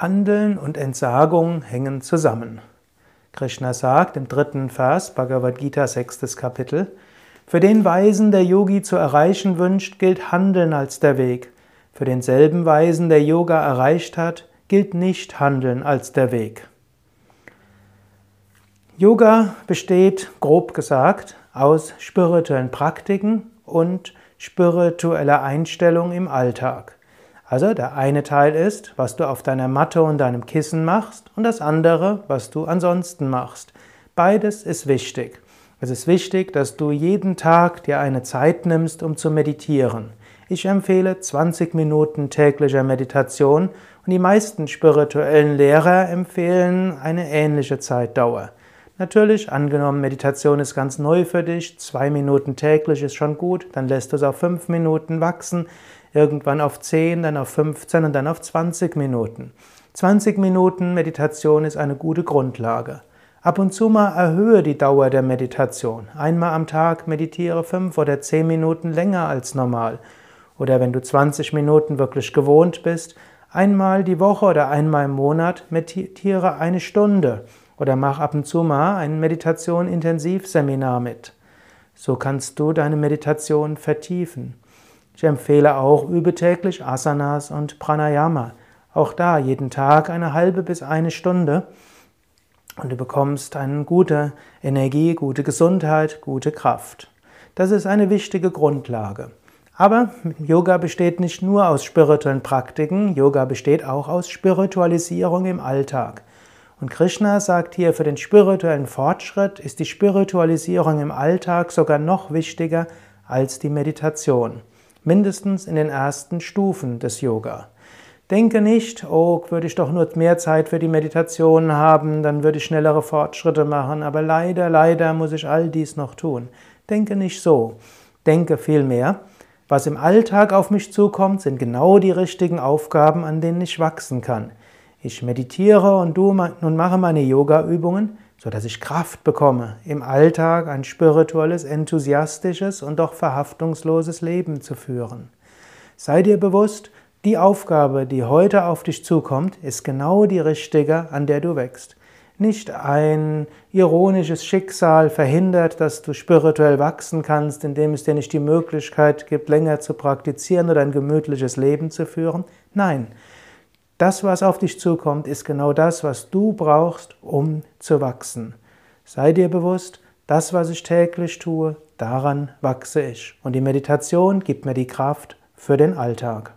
Handeln und Entsagung hängen zusammen. Krishna sagt im dritten Vers, Bhagavad Gita, sechstes Kapitel, für den Weisen, der Yogi zu erreichen wünscht, gilt Handeln als der Weg. Für denselben Weisen, der Yoga erreicht hat, gilt nicht Handeln als der Weg. Yoga besteht, grob gesagt, aus spirituellen Praktiken und spiritueller Einstellung im Alltag. Also der eine Teil ist, was du auf deiner Matte und deinem Kissen machst und das andere, was du ansonsten machst. Beides ist wichtig. Es ist wichtig, dass du jeden Tag dir eine Zeit nimmst, um zu meditieren. Ich empfehle 20 Minuten täglicher Meditation und die meisten spirituellen Lehrer empfehlen eine ähnliche Zeitdauer. Natürlich, angenommen, Meditation ist ganz neu für dich, zwei Minuten täglich ist schon gut, dann lässt du es auf fünf Minuten wachsen, irgendwann auf zehn, dann auf 15 und dann auf 20 Minuten. 20 Minuten Meditation ist eine gute Grundlage. Ab und zu mal erhöhe die Dauer der Meditation. Einmal am Tag meditiere fünf oder zehn Minuten länger als normal. Oder wenn du 20 Minuten wirklich gewohnt bist, einmal die Woche oder einmal im Monat meditiere eine Stunde. Oder mach ab und zu mal ein Meditation-Intensivseminar mit. So kannst du deine Meditation vertiefen. Ich empfehle auch, übe täglich Asanas und Pranayama. Auch da jeden Tag eine halbe bis eine Stunde. Und du bekommst eine gute Energie, gute Gesundheit, gute Kraft. Das ist eine wichtige Grundlage. Aber Yoga besteht nicht nur aus spirituellen Praktiken, Yoga besteht auch aus Spiritualisierung im Alltag. Und Krishna sagt hier, für den spirituellen Fortschritt ist die Spiritualisierung im Alltag sogar noch wichtiger als die Meditation. Mindestens in den ersten Stufen des Yoga. Denke nicht, oh, würde ich doch nur mehr Zeit für die Meditation haben, dann würde ich schnellere Fortschritte machen, aber leider, leider muss ich all dies noch tun. Denke nicht so. Denke vielmehr, was im Alltag auf mich zukommt, sind genau die richtigen Aufgaben, an denen ich wachsen kann. Ich meditiere und mache meine Yoga-Übungen, sodass ich Kraft bekomme, im Alltag ein spirituelles, enthusiastisches und doch verhaftungsloses Leben zu führen. Sei dir bewusst, die Aufgabe, die heute auf dich zukommt, ist genau die richtige, an der du wächst. Nicht ein ironisches Schicksal verhindert, dass du spirituell wachsen kannst, indem es dir nicht die Möglichkeit gibt, länger zu praktizieren oder ein gemütliches Leben zu führen. Nein, das, was auf dich zukommt, ist genau das, was du brauchst, um zu wachsen. Sei dir bewusst, das, was ich täglich tue, daran wachse ich. Und die Meditation gibt mir die Kraft für den Alltag.